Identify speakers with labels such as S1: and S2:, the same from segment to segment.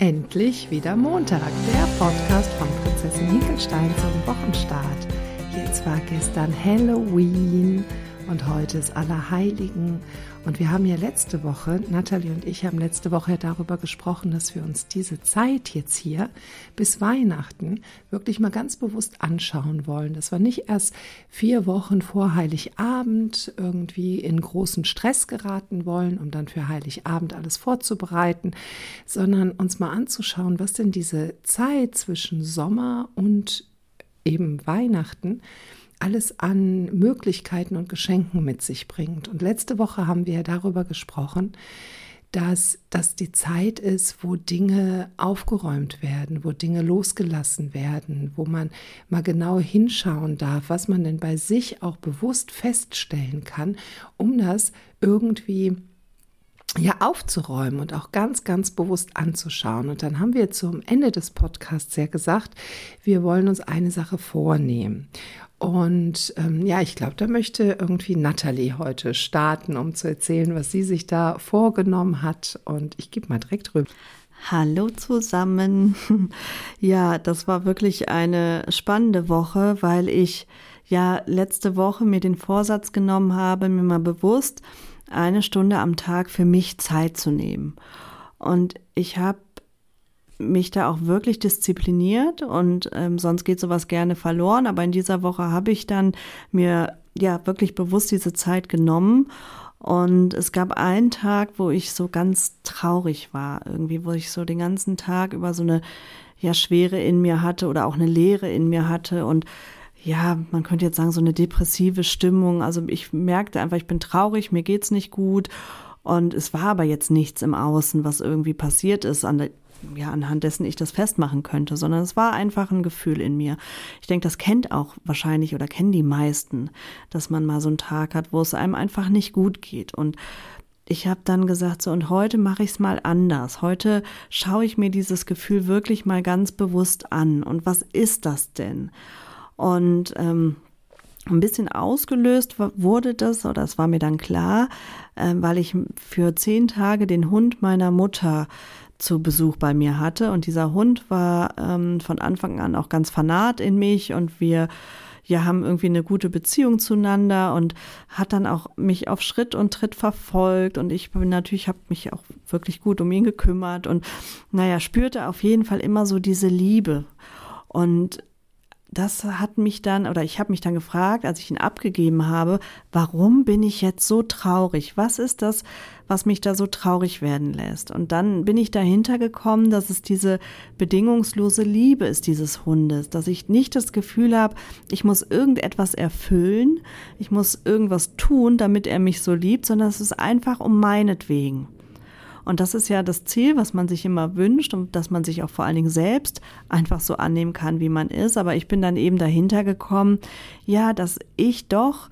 S1: Endlich wieder Montag, der Podcast von Prinzessin Hinkelstein zum Wochenstart. Jetzt war gestern Halloween und heute ist Allerheiligen. Und wir haben ja letzte Woche, Natalie und ich haben letzte Woche darüber gesprochen, dass wir uns diese Zeit jetzt hier bis Weihnachten wirklich mal ganz bewusst anschauen wollen. Dass wir nicht erst vier Wochen vor Heiligabend irgendwie in großen Stress geraten wollen, um dann für Heiligabend alles vorzubereiten, sondern uns mal anzuschauen, was denn diese Zeit zwischen Sommer und eben Weihnachten alles an Möglichkeiten und Geschenken mit sich bringt. Und letzte Woche haben wir darüber gesprochen, dass das die Zeit ist, wo Dinge aufgeräumt werden, wo Dinge losgelassen werden, wo man mal genau hinschauen darf, was man denn bei sich auch bewusst feststellen kann, um das irgendwie ja aufzuräumen und auch ganz, ganz bewusst anzuschauen. Und dann haben wir zum Ende des Podcasts ja gesagt, wir wollen uns eine Sache vornehmen. Und ähm, ja, ich glaube, da möchte irgendwie Natalie heute starten, um zu erzählen, was sie sich da vorgenommen hat. Und ich gebe mal direkt rüber.
S2: Hallo zusammen. Ja, das war wirklich eine spannende Woche, weil ich ja letzte Woche mir den Vorsatz genommen habe, mir mal bewusst eine Stunde am Tag für mich Zeit zu nehmen. Und ich habe mich da auch wirklich diszipliniert und ähm, sonst geht sowas gerne verloren. Aber in dieser Woche habe ich dann mir ja wirklich bewusst diese Zeit genommen. Und es gab einen Tag, wo ich so ganz traurig war, irgendwie, wo ich so den ganzen Tag über so eine ja Schwere in mir hatte oder auch eine Leere in mir hatte und ja, man könnte jetzt sagen, so eine depressive Stimmung. Also ich merkte einfach, ich bin traurig, mir geht's nicht gut. Und es war aber jetzt nichts im Außen, was irgendwie passiert ist, an der, ja, anhand dessen ich das festmachen könnte, sondern es war einfach ein Gefühl in mir. Ich denke, das kennt auch wahrscheinlich oder kennen die meisten, dass man mal so einen Tag hat, wo es einem einfach nicht gut geht. Und ich habe dann gesagt, so und heute mache ich es mal anders. Heute schaue ich mir dieses Gefühl wirklich mal ganz bewusst an. Und was ist das denn? Und ähm, ein bisschen ausgelöst wurde das, oder es war mir dann klar, äh, weil ich für zehn Tage den Hund meiner Mutter zu Besuch bei mir hatte. Und dieser Hund war ähm, von Anfang an auch ganz fanat in mich und wir ja, haben irgendwie eine gute Beziehung zueinander und hat dann auch mich auf Schritt und Tritt verfolgt und ich bin natürlich habe mich auch wirklich gut um ihn gekümmert und naja, spürte auf jeden Fall immer so diese Liebe. Und das hat mich dann, oder ich habe mich dann gefragt, als ich ihn abgegeben habe, warum bin ich jetzt so traurig? Was ist das, was mich da so traurig werden lässt? Und dann bin ich dahinter gekommen, dass es diese bedingungslose Liebe ist dieses Hundes, dass ich nicht das Gefühl habe, ich muss irgendetwas erfüllen, ich muss irgendwas tun, damit er mich so liebt, sondern es ist einfach um meinetwegen. Und das ist ja das Ziel, was man sich immer wünscht und dass man sich auch vor allen Dingen selbst einfach so annehmen kann, wie man ist. Aber ich bin dann eben dahinter gekommen, ja, dass ich doch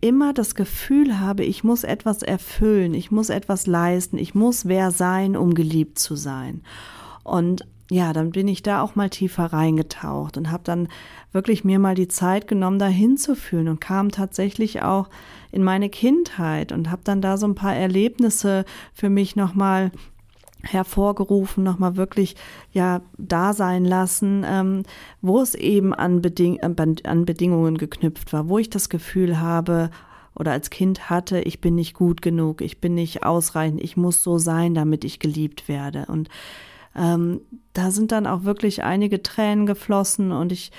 S2: immer das Gefühl habe, ich muss etwas erfüllen, ich muss etwas leisten, ich muss wer sein, um geliebt zu sein. Und ja, dann bin ich da auch mal tiefer reingetaucht und habe dann wirklich mir mal die Zeit genommen, da hinzufühlen und kam tatsächlich auch in meine Kindheit und habe dann da so ein paar Erlebnisse für mich nochmal hervorgerufen, nochmal wirklich ja da sein lassen, ähm, wo es eben an, Beding äh, an Bedingungen geknüpft war, wo ich das Gefühl habe, oder als Kind hatte, ich bin nicht gut genug, ich bin nicht ausreichend, ich muss so sein, damit ich geliebt werde. Und ähm, da sind dann auch wirklich einige Tränen geflossen und ich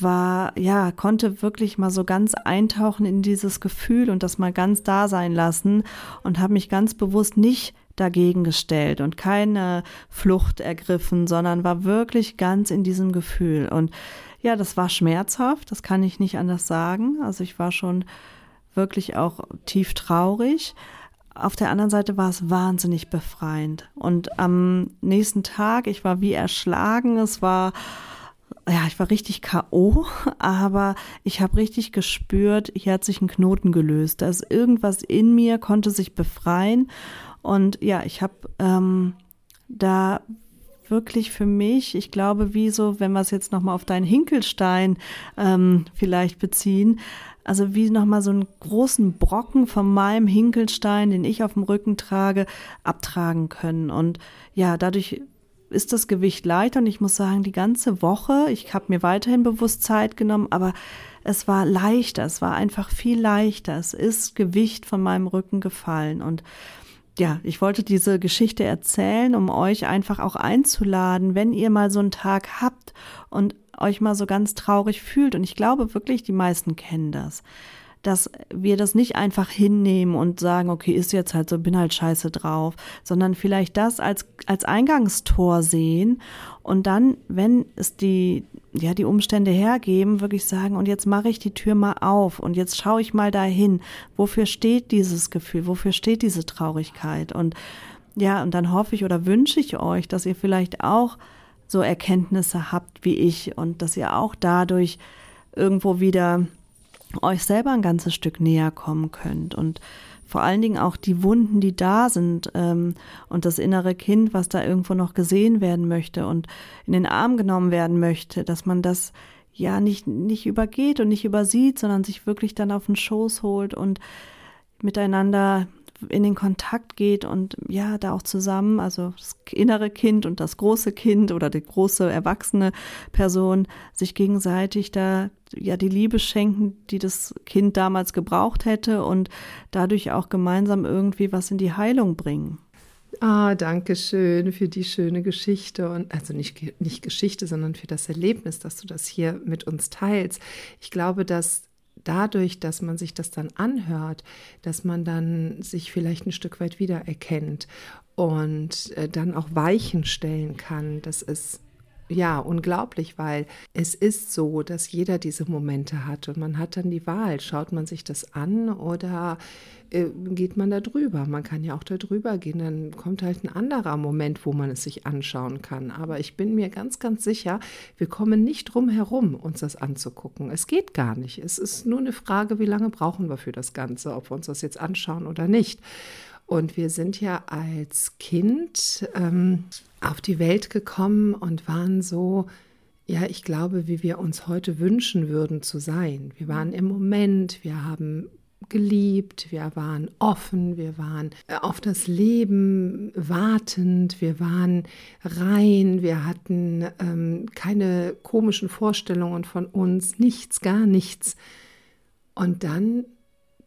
S2: war, ja, konnte wirklich mal so ganz eintauchen in dieses Gefühl und das mal ganz da sein lassen und habe mich ganz bewusst nicht dagegen gestellt und keine Flucht ergriffen, sondern war wirklich ganz in diesem Gefühl. Und ja, das war schmerzhaft, das kann ich nicht anders sagen. Also ich war schon wirklich auch tief traurig, auf der anderen Seite war es wahnsinnig befreiend. Und am nächsten Tag, ich war wie erschlagen, es war, ja, ich war richtig K.O., aber ich habe richtig gespürt, hier hat sich ein Knoten gelöst. Da ist irgendwas in mir, konnte sich befreien. Und ja, ich habe ähm, da wirklich für mich, ich glaube, wie so, wenn wir es jetzt nochmal auf deinen Hinkelstein ähm, vielleicht beziehen, also wie nochmal so einen großen Brocken von meinem Hinkelstein, den ich auf dem Rücken trage, abtragen können. Und ja, dadurch ist das Gewicht leichter und ich muss sagen, die ganze Woche, ich habe mir weiterhin bewusst Zeit genommen, aber es war leichter, es war einfach viel leichter. Es ist Gewicht von meinem Rücken gefallen und ja, ich wollte diese Geschichte erzählen, um euch einfach auch einzuladen, wenn ihr mal so einen Tag habt und euch mal so ganz traurig fühlt. Und ich glaube wirklich, die meisten kennen das dass wir das nicht einfach hinnehmen und sagen, okay, ist jetzt halt so, bin halt scheiße drauf, sondern vielleicht das als, als Eingangstor sehen und dann, wenn es die, ja, die Umstände hergeben, wirklich sagen, und jetzt mache ich die Tür mal auf und jetzt schaue ich mal dahin, wofür steht dieses Gefühl, wofür steht diese Traurigkeit? Und ja, und dann hoffe ich oder wünsche ich euch, dass ihr vielleicht auch so Erkenntnisse habt wie ich und dass ihr auch dadurch irgendwo wieder euch selber ein ganzes Stück näher kommen könnt. Und vor allen Dingen auch die Wunden, die da sind ähm, und das innere Kind, was da irgendwo noch gesehen werden möchte und in den Arm genommen werden möchte, dass man das ja nicht, nicht übergeht und nicht übersieht, sondern sich wirklich dann auf den Schoß holt und miteinander in den Kontakt geht und ja, da auch zusammen, also das innere Kind und das große Kind oder die große erwachsene Person sich gegenseitig da ja die Liebe schenken, die das Kind damals gebraucht hätte und dadurch auch gemeinsam irgendwie was in die Heilung bringen.
S1: Ah, danke schön für die schöne Geschichte und also nicht, nicht Geschichte, sondern für das Erlebnis, dass du das hier mit uns teilst. Ich glaube, dass dadurch, dass man sich das dann anhört, dass man dann sich vielleicht ein Stück weit wiedererkennt und äh, dann auch Weichen stellen kann. Das ist ja, unglaublich, weil es ist so, dass jeder diese Momente hat und man hat dann die Wahl, schaut man sich das an oder äh, geht man da drüber? Man kann ja auch da drüber gehen, dann kommt halt ein anderer Moment, wo man es sich anschauen kann. Aber ich bin mir ganz, ganz sicher, wir kommen nicht drum herum, uns das anzugucken. Es geht gar nicht. Es ist nur eine Frage, wie lange brauchen wir für das Ganze, ob wir uns das jetzt anschauen oder nicht. Und wir sind ja als Kind ähm, auf die Welt gekommen und waren so, ja, ich glaube, wie wir uns heute wünschen würden zu sein. Wir waren im Moment, wir haben geliebt, wir waren offen, wir waren auf das Leben wartend, wir waren rein, wir hatten ähm, keine komischen Vorstellungen von uns, nichts, gar nichts. Und dann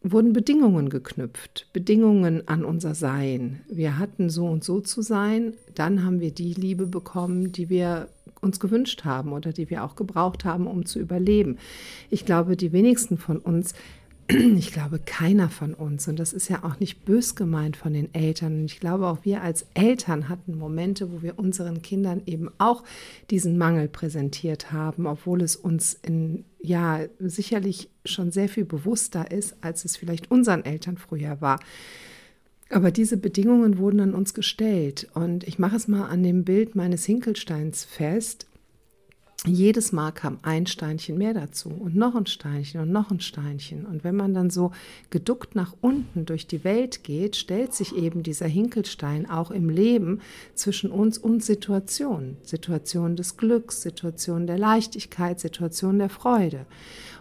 S1: wurden Bedingungen geknüpft, Bedingungen an unser Sein. Wir hatten so und so zu sein, dann haben wir die Liebe bekommen, die wir uns gewünscht haben oder die wir auch gebraucht haben, um zu überleben. Ich glaube, die wenigsten von uns ich glaube, keiner von uns, und das ist ja auch nicht bös gemeint von den Eltern, und ich glaube, auch wir als Eltern hatten Momente, wo wir unseren Kindern eben auch diesen Mangel präsentiert haben, obwohl es uns in, ja, sicherlich schon sehr viel bewusster ist, als es vielleicht unseren Eltern früher war. Aber diese Bedingungen wurden an uns gestellt. Und ich mache es mal an dem Bild meines Hinkelsteins fest jedes Mal kam ein Steinchen mehr dazu und noch ein Steinchen und noch ein Steinchen. Und wenn man dann so geduckt nach unten durch die Welt geht, stellt sich eben dieser Hinkelstein auch im Leben zwischen uns und Situationen. Situationen des Glücks, Situationen der Leichtigkeit, Situationen der Freude.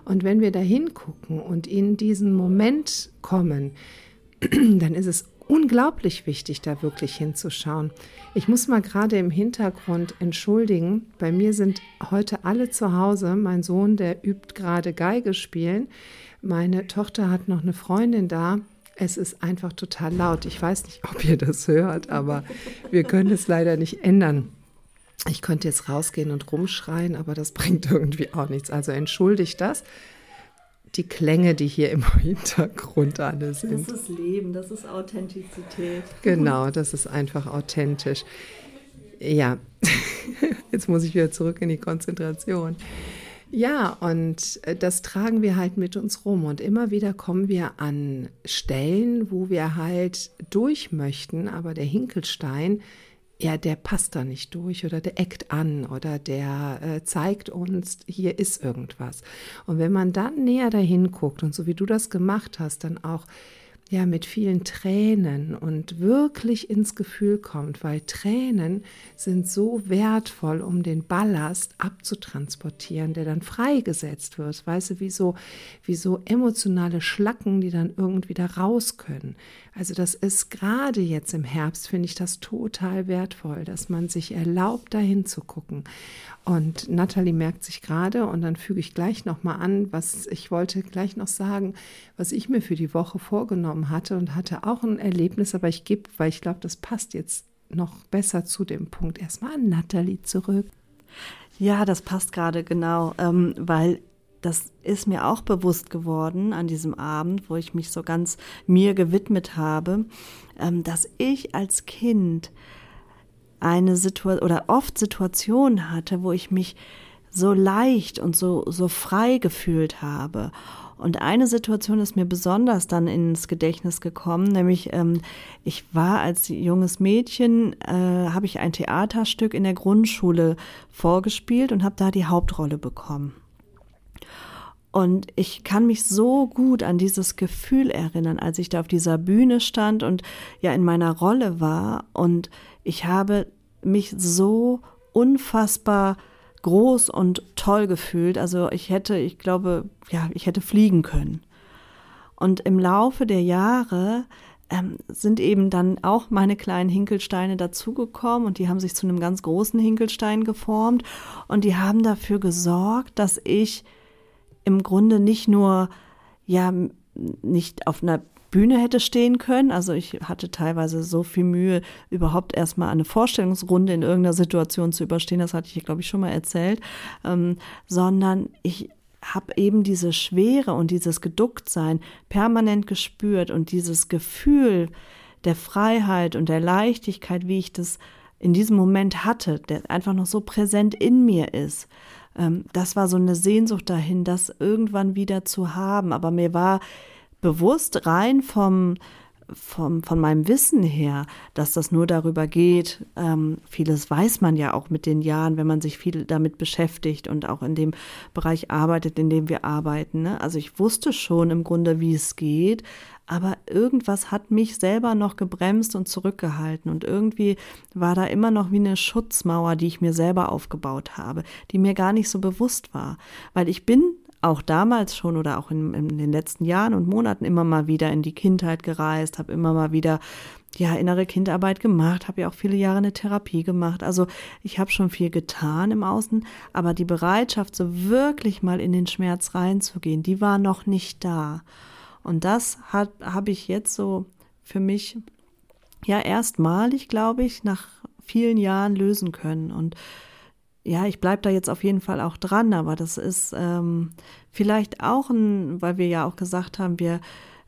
S1: Und wenn wir da hingucken und in diesen Moment kommen, dann ist es unglaublich wichtig, da wirklich hinzuschauen. Ich muss mal gerade im Hintergrund entschuldigen. Bei mir sind heute alle zu Hause. Mein Sohn, der übt gerade Geige spielen. Meine Tochter hat noch eine Freundin da. Es ist einfach total laut. Ich weiß nicht, ob ihr das hört, aber wir können es leider nicht ändern. Ich könnte jetzt rausgehen und rumschreien, aber das bringt irgendwie auch nichts. Also entschuldigt das die Klänge, die hier im Hintergrund alle sind.
S2: Das ist Leben, das ist Authentizität.
S1: Genau, das ist einfach authentisch. Ja, jetzt muss ich wieder zurück in die Konzentration. Ja, und äh, das tragen wir halt mit uns rum. Und immer wieder kommen wir an Stellen, wo wir halt durch möchten, aber der Hinkelstein ja, der passt da nicht durch oder der eckt an oder der äh, zeigt uns, hier ist irgendwas. Und wenn man dann näher dahin guckt und so wie du das gemacht hast, dann auch ja mit vielen Tränen und wirklich ins Gefühl kommt, weil Tränen sind so wertvoll, um den Ballast abzutransportieren, der dann freigesetzt wird. Weißt du, wie so, wie so emotionale Schlacken, die dann irgendwie da raus können. Also das ist gerade jetzt im Herbst, finde ich das total wertvoll, dass man sich erlaubt, dahin zu gucken. Und Natalie merkt sich gerade, und dann füge ich gleich nochmal an, was ich wollte gleich noch sagen, was ich mir für die Woche vorgenommen hatte und hatte auch ein Erlebnis, aber ich gebe, weil ich glaube, das passt jetzt noch besser zu dem Punkt, erstmal an Natalie zurück.
S2: Ja, das passt gerade genau, ähm, weil das ist mir auch bewusst geworden an diesem Abend, wo ich mich so ganz mir gewidmet habe, ähm, dass ich als Kind eine Situation oder oft Situationen hatte, wo ich mich so leicht und so, so frei gefühlt habe. Und eine Situation ist mir besonders dann ins Gedächtnis gekommen, nämlich ähm, ich war als junges Mädchen, äh, habe ich ein Theaterstück in der Grundschule vorgespielt und habe da die Hauptrolle bekommen. Und ich kann mich so gut an dieses Gefühl erinnern, als ich da auf dieser Bühne stand und ja in meiner Rolle war. Und ich habe mich so unfassbar groß und toll gefühlt. Also ich hätte, ich glaube, ja, ich hätte fliegen können. Und im Laufe der Jahre ähm, sind eben dann auch meine kleinen Hinkelsteine dazugekommen und die haben sich zu einem ganz großen Hinkelstein geformt und die haben dafür gesorgt, dass ich im Grunde nicht nur ja nicht auf einer Bühne hätte stehen können. Also ich hatte teilweise so viel Mühe, überhaupt erstmal eine Vorstellungsrunde in irgendeiner Situation zu überstehen. Das hatte ich, glaube ich, schon mal erzählt. Ähm, sondern ich habe eben diese Schwere und dieses Geducktsein permanent gespürt und dieses Gefühl der Freiheit und der Leichtigkeit, wie ich das in diesem Moment hatte, der einfach noch so präsent in mir ist. Ähm, das war so eine Sehnsucht dahin, das irgendwann wieder zu haben. Aber mir war bewusst rein vom, vom, von meinem Wissen her, dass das nur darüber geht. Ähm, vieles weiß man ja auch mit den Jahren, wenn man sich viel damit beschäftigt und auch in dem Bereich arbeitet, in dem wir arbeiten. Ne? Also ich wusste schon im Grunde, wie es geht, aber irgendwas hat mich selber noch gebremst und zurückgehalten und irgendwie war da immer noch wie eine Schutzmauer, die ich mir selber aufgebaut habe, die mir gar nicht so bewusst war, weil ich bin auch damals schon oder auch in, in, den letzten Jahren und Monaten immer mal wieder in die Kindheit gereist, habe immer mal wieder ja innere Kindarbeit gemacht, habe ja auch viele Jahre eine Therapie gemacht. Also ich habe schon viel getan im Außen, aber die Bereitschaft, so wirklich mal in den Schmerz reinzugehen, die war noch nicht da. Und das habe ich jetzt so für mich ja erstmalig, glaube ich, nach vielen Jahren lösen können. Und ja, ich bleibe da jetzt auf jeden Fall auch dran, aber das ist ähm, vielleicht auch ein, weil wir ja auch gesagt haben, wir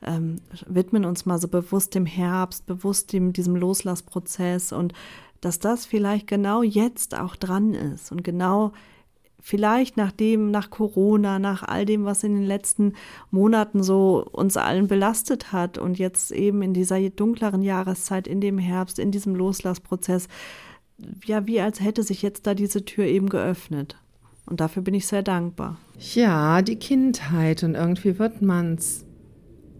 S2: ähm, widmen uns mal so bewusst dem Herbst, bewusst dem, diesem Loslassprozess und dass das vielleicht genau jetzt auch dran ist und genau vielleicht nach dem, nach Corona, nach all dem, was in den letzten Monaten so uns allen belastet hat und jetzt eben in dieser dunkleren Jahreszeit, in dem Herbst, in diesem Loslassprozess, ja, wie als hätte sich jetzt da diese Tür eben geöffnet. Und dafür bin ich sehr dankbar.
S1: Ja, die Kindheit und irgendwie wird man es,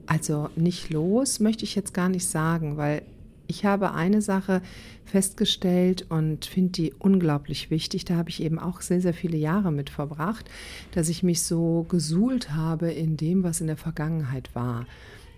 S1: also nicht los, möchte ich jetzt gar nicht sagen, weil ich habe eine Sache festgestellt und finde die unglaublich wichtig. Da habe ich eben auch sehr, sehr viele Jahre mit verbracht, dass ich mich so gesuhlt habe in dem, was in der Vergangenheit war.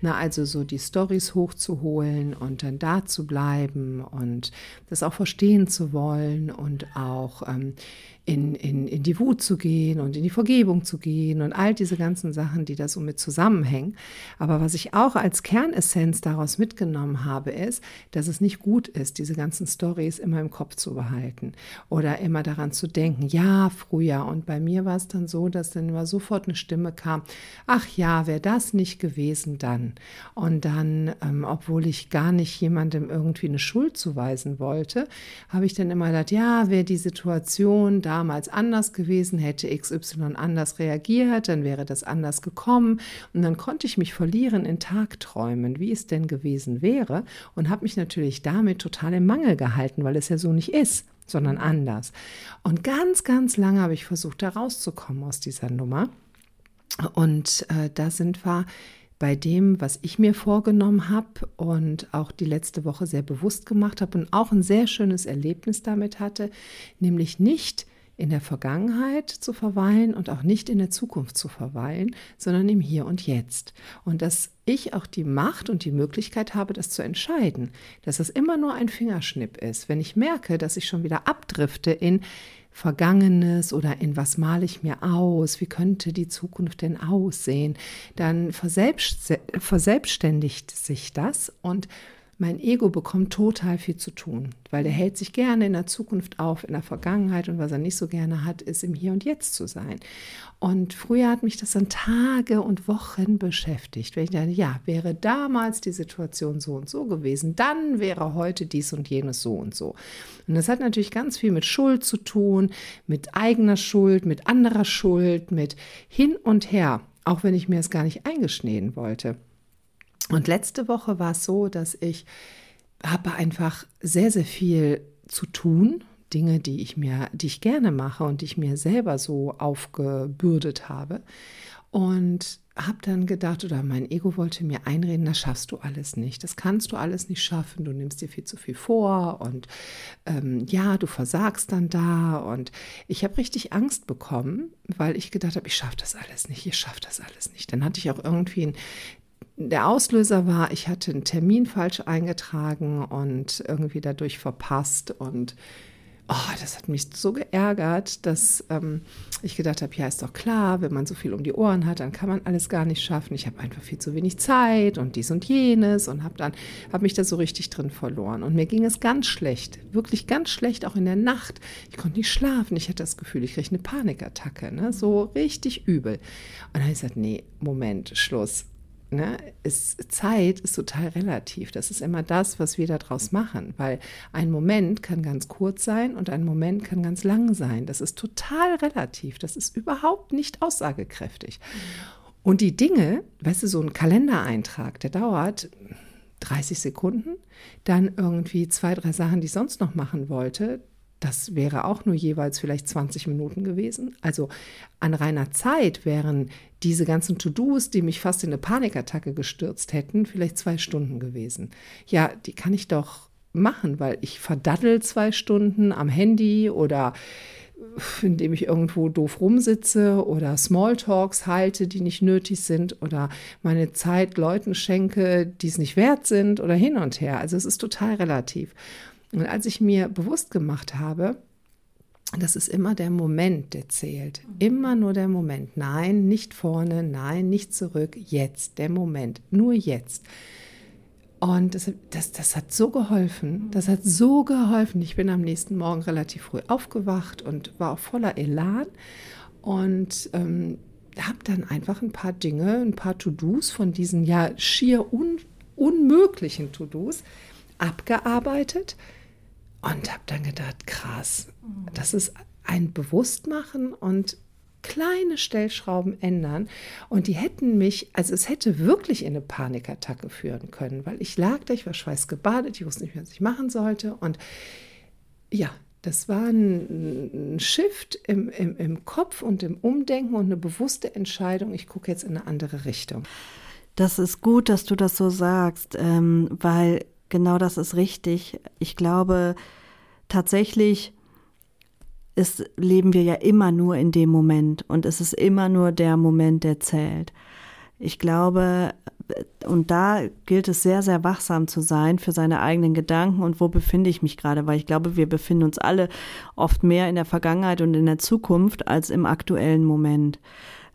S1: Na, also so die Stories hochzuholen und dann da zu bleiben und das auch verstehen zu wollen und auch ähm, in, in, in die Wut zu gehen und in die Vergebung zu gehen und all diese ganzen Sachen, die da so mit zusammenhängen. Aber was ich auch als Kernessenz daraus mitgenommen habe, ist, dass es nicht gut ist, diese ganzen Stories immer im Kopf zu behalten oder immer daran zu denken, ja, früher. Und bei mir war es dann so, dass dann immer sofort eine Stimme kam, ach ja, wäre das nicht gewesen, dann. Und dann, ähm, obwohl ich gar nicht jemandem irgendwie eine Schuld zuweisen wollte, habe ich dann immer gedacht, ja, wäre die Situation da damals anders gewesen, hätte XY anders reagiert, dann wäre das anders gekommen. Und dann konnte ich mich verlieren in Tagträumen, wie es denn gewesen wäre. Und habe mich natürlich damit total im Mangel gehalten, weil es ja so nicht ist sondern anders. Und ganz, ganz lange habe ich versucht, da rauszukommen aus dieser Nummer. Und äh, da sind wir bei dem, was ich mir vorgenommen habe und auch die letzte Woche sehr bewusst gemacht habe und auch ein sehr schönes Erlebnis damit hatte, nämlich nicht in der Vergangenheit zu verweilen und auch nicht in der Zukunft zu verweilen, sondern im Hier und Jetzt. Und dass ich auch die Macht und die Möglichkeit habe, das zu entscheiden, dass es immer nur ein Fingerschnipp ist. Wenn ich merke, dass ich schon wieder abdrifte in Vergangenes oder in was male ich mir aus, wie könnte die Zukunft denn aussehen, dann verselbstständigt sich das und mein Ego bekommt total viel zu tun, weil der hält sich gerne in der Zukunft auf, in der Vergangenheit und was er nicht so gerne hat, ist im Hier und Jetzt zu sein. Und früher hat mich das dann Tage und Wochen beschäftigt, wenn ich dachte, ja, wäre damals die Situation so und so gewesen, dann wäre heute dies und jenes so und so. Und das hat natürlich ganz viel mit Schuld zu tun, mit eigener Schuld, mit anderer Schuld, mit hin und her, auch wenn ich mir es gar nicht eingeschneen wollte. Und letzte Woche war es so, dass ich habe einfach sehr, sehr viel zu tun. Dinge, die ich mir, die ich gerne mache und die ich mir selber so aufgebürdet habe. Und habe dann gedacht, oder mein Ego wollte mir einreden, das schaffst du alles nicht. Das kannst du alles nicht schaffen. Du nimmst dir viel zu viel vor und ähm, ja, du versagst dann da. Und ich habe richtig Angst bekommen, weil ich gedacht habe, ich schaffe das alles nicht, ich schaffe das alles nicht. Dann hatte ich auch irgendwie ein der Auslöser war, ich hatte einen Termin falsch eingetragen und irgendwie dadurch verpasst und oh, das hat mich so geärgert, dass ähm, ich gedacht habe, ja, ist doch klar, wenn man so viel um die Ohren hat, dann kann man alles gar nicht schaffen. Ich habe einfach viel zu wenig Zeit und dies und jenes und habe dann habe mich da so richtig drin verloren und mir ging es ganz schlecht, wirklich ganz schlecht, auch in der Nacht. Ich konnte nicht schlafen. Ich hatte das Gefühl, ich kriege eine Panikattacke, ne? so richtig übel. Und dann habe ich gesagt, nee, Moment, Schluss ne, ist, Zeit ist total relativ. Das ist immer das, was wir daraus machen, weil ein Moment kann ganz kurz sein und ein Moment kann ganz lang sein. Das ist total relativ. Das ist überhaupt nicht aussagekräftig. Und die Dinge, weißt du, so ein Kalendereintrag, der dauert 30 Sekunden, dann irgendwie zwei, drei Sachen, die ich sonst noch machen wollte, das wäre auch nur jeweils vielleicht 20 Minuten gewesen. Also an reiner Zeit wären diese ganzen To-Dos, die mich fast in eine Panikattacke gestürzt hätten, vielleicht zwei Stunden gewesen. Ja, die kann ich doch machen, weil ich verdaddel zwei Stunden am Handy oder indem ich irgendwo doof rumsitze oder Smalltalks halte, die nicht nötig sind oder meine Zeit Leuten schenke, die es nicht wert sind oder hin und her. Also es ist total relativ. Und als ich mir bewusst gemacht habe, das ist immer der Moment, der zählt. Immer nur der Moment. Nein, nicht vorne, nein, nicht zurück. Jetzt, der Moment. Nur jetzt. Und das, das, das hat so geholfen. Das hat so geholfen. Ich bin am nächsten Morgen relativ früh aufgewacht und war auch voller Elan. Und ähm, habe dann einfach ein paar Dinge, ein paar To-Dos von diesen ja schier un, unmöglichen To-Dos abgearbeitet und habe dann gedacht, krass, das ist ein Bewusstmachen und kleine Stellschrauben ändern. Und die hätten mich, also es hätte wirklich in eine Panikattacke führen können, weil ich lag da, ich war schweißgebadet, ich wusste nicht was ich machen sollte. Und ja, das war ein, ein Shift im, im, im Kopf und im Umdenken und eine bewusste Entscheidung, ich gucke jetzt in eine andere Richtung.
S2: Das ist gut, dass du das so sagst, ähm, weil genau das ist richtig. Ich glaube, tatsächlich ist, leben wir ja immer nur in dem Moment und es ist immer nur der Moment, der zählt. Ich glaube, und da gilt es sehr, sehr wachsam zu sein für seine eigenen Gedanken und wo befinde ich mich gerade, weil ich glaube, wir befinden uns alle oft mehr in der Vergangenheit und in der Zukunft als im aktuellen Moment.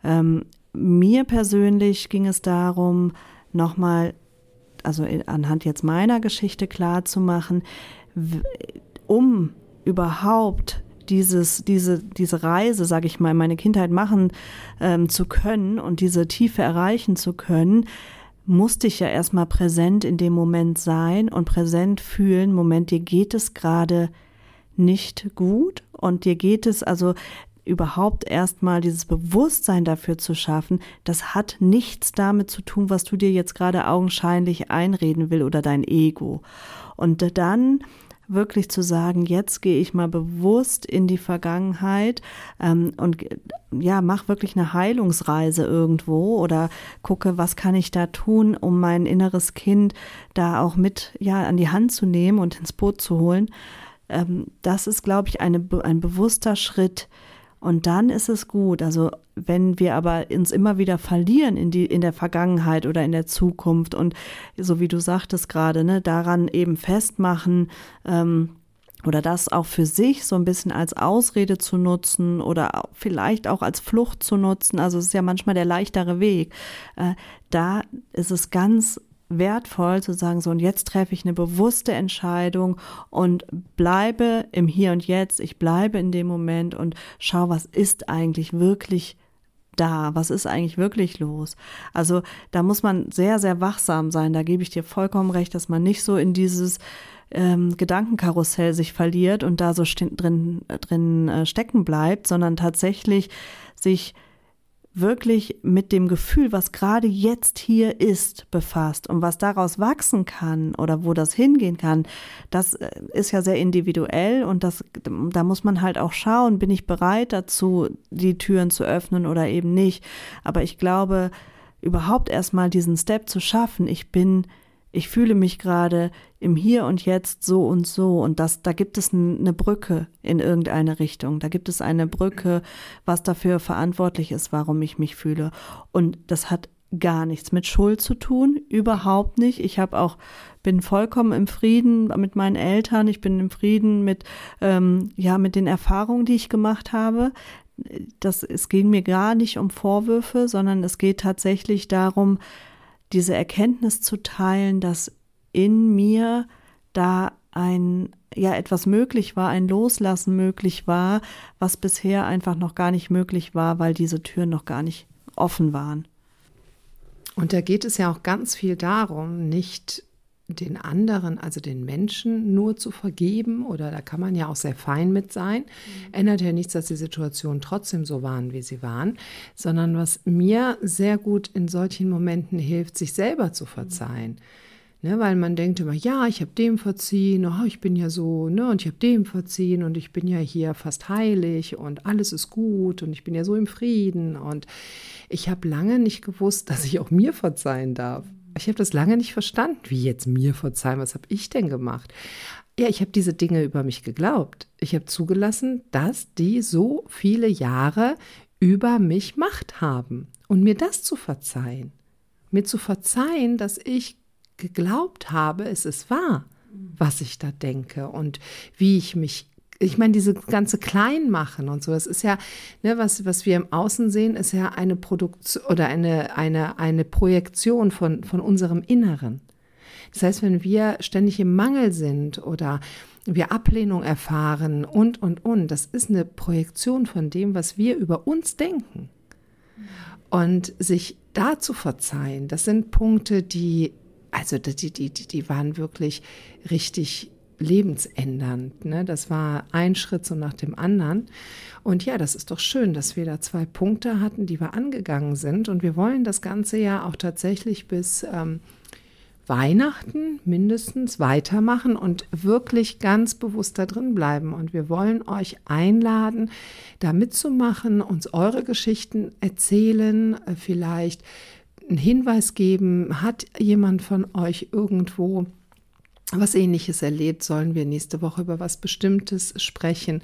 S2: Ähm, mir persönlich ging es darum, nochmal also anhand jetzt meiner Geschichte klar zu machen, um überhaupt dieses, diese, diese Reise, sage ich mal, meine Kindheit machen ähm, zu können und diese Tiefe erreichen zu können, musste ich ja erstmal präsent in dem Moment sein und präsent fühlen, Moment, dir geht es gerade nicht gut und dir geht es, also überhaupt erstmal dieses Bewusstsein dafür zu schaffen, das hat nichts damit zu tun, was du dir jetzt gerade augenscheinlich einreden will oder dein Ego. Und dann wirklich zu sagen, jetzt gehe ich mal bewusst in die Vergangenheit ähm, und ja, mach wirklich eine Heilungsreise irgendwo oder gucke, was kann ich da tun, um mein inneres Kind da auch mit ja an die Hand zu nehmen und ins Boot zu holen ähm, das ist, glaube ich, eine, ein bewusster Schritt. Und dann ist es gut. Also wenn wir aber uns immer wieder verlieren in die in der Vergangenheit oder in der Zukunft und so wie du sagtest gerade, ne, daran eben festmachen ähm, oder das auch für sich so ein bisschen als Ausrede zu nutzen oder vielleicht auch als Flucht zu nutzen. Also es ist ja manchmal der leichtere Weg. Äh, da ist es ganz wertvoll zu sagen, so und jetzt treffe ich eine bewusste Entscheidung und bleibe im Hier und Jetzt, ich bleibe in dem Moment und schau, was ist eigentlich wirklich da? Was ist eigentlich wirklich los? Also da muss man sehr, sehr wachsam sein. Da gebe ich dir vollkommen recht, dass man nicht so in dieses ähm, Gedankenkarussell sich verliert und da so drin, drin äh, stecken bleibt, sondern tatsächlich sich wirklich mit dem Gefühl, was gerade jetzt hier ist, befasst und was daraus wachsen kann oder wo das hingehen kann, das äh, ist ja sehr individuell und das, da muss man halt auch schauen, bin ich bereit dazu, die Türen zu öffnen oder eben nicht. Aber ich glaube, überhaupt erstmal diesen Step zu schaffen, ich bin ich fühle mich gerade im Hier und Jetzt so und so und das, da gibt es eine Brücke in irgendeine Richtung. Da gibt es eine Brücke, was dafür verantwortlich ist, warum ich mich fühle. Und das hat gar nichts mit Schuld zu tun, überhaupt nicht. Ich habe auch bin vollkommen im Frieden mit meinen Eltern. Ich bin im Frieden mit ähm, ja mit den Erfahrungen, die ich gemacht habe. Das es ging mir gar nicht um Vorwürfe, sondern es geht tatsächlich darum, diese Erkenntnis zu teilen, dass in mir da ein ja etwas möglich war, ein Loslassen möglich war, was bisher einfach noch gar nicht möglich war, weil diese Türen noch gar nicht offen waren.
S1: Und da geht es ja auch ganz viel darum, nicht den anderen, also den Menschen nur zu vergeben oder da kann man ja auch sehr fein mit sein, mhm. ändert ja nichts, dass die Situationen trotzdem so waren, wie sie waren, sondern was mir sehr gut in solchen Momenten hilft, sich selber zu verzeihen. Mhm. Ne, weil man denkt immer, ja, ich habe dem verziehen, oh, ich bin ja so, ne, und ich habe dem verziehen und ich bin ja hier fast heilig und alles ist gut und ich bin ja so im Frieden und ich habe lange nicht gewusst, dass ich auch mir verzeihen darf. Ich habe das lange nicht verstanden. Wie jetzt mir verzeihen, was habe ich denn gemacht? Ja, ich habe diese Dinge über mich geglaubt. Ich habe zugelassen, dass die so viele Jahre über mich Macht haben. Und mir das zu verzeihen, mir zu verzeihen, dass ich geglaubt habe, es ist wahr, was ich da denke und wie ich mich ich meine, diese ganze Kleinmachen und so, das ist ja, ne, was, was wir im Außen sehen, ist ja eine Produktion oder eine, eine, eine Projektion von, von unserem Inneren. Das heißt, wenn wir ständig im Mangel sind oder wir Ablehnung erfahren und, und, und, das ist eine Projektion von dem, was wir über uns denken. Und sich da zu verzeihen, das sind Punkte, die, also die, die, die, die waren wirklich richtig lebensändernd. Ne? Das war ein Schritt so nach dem anderen. Und ja, das ist doch schön, dass wir da zwei Punkte hatten, die wir angegangen sind. Und wir wollen das Ganze ja auch tatsächlich bis ähm, Weihnachten mindestens weitermachen und wirklich ganz bewusst da drin bleiben. Und wir wollen euch einladen, da mitzumachen, uns eure Geschichten erzählen, äh, vielleicht einen Hinweis geben. Hat jemand von euch irgendwo was ähnliches erlebt, sollen wir nächste Woche über was Bestimmtes sprechen.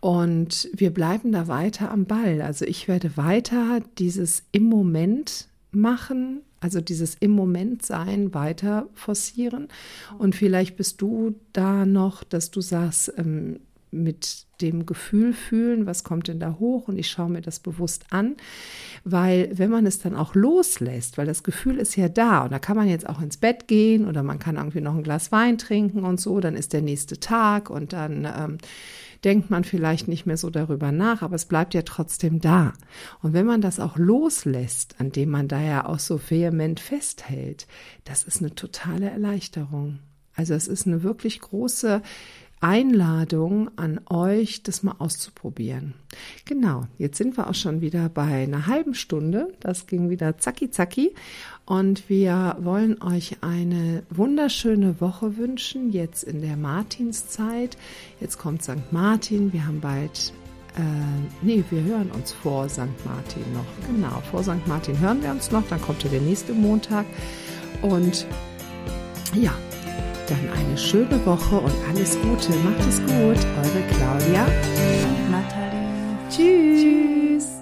S1: Und wir bleiben da weiter am Ball. Also ich werde weiter dieses im Moment machen, also dieses im Moment sein weiter forcieren. Und vielleicht bist du da noch, dass du sagst, ähm, mit dem Gefühl fühlen, was kommt denn da hoch und ich schaue mir das bewusst an, weil wenn man es dann auch loslässt, weil das Gefühl ist ja da und da kann man jetzt auch ins Bett gehen oder man kann irgendwie noch ein Glas Wein trinken und so, dann ist der nächste Tag und dann ähm, denkt man vielleicht nicht mehr so darüber nach, aber es bleibt ja trotzdem da. Und wenn man das auch loslässt, an dem man da ja auch so vehement festhält, das ist eine totale Erleichterung. Also es ist eine wirklich große Einladung an euch, das mal auszuprobieren. Genau, jetzt sind wir auch schon wieder bei einer halben Stunde. Das ging wieder zacki zacki. Und wir wollen euch eine wunderschöne Woche wünschen, jetzt in der Martinszeit. Jetzt kommt St. Martin. Wir haben bald äh, nee, wir hören uns vor St. Martin noch. Genau, vor St. Martin hören wir uns noch. Dann kommt ja der nächste Montag. Und ja, dann eine schöne Woche und alles Gute. Macht es gut. Eure Claudia
S2: Nathalie.
S1: Tschüss.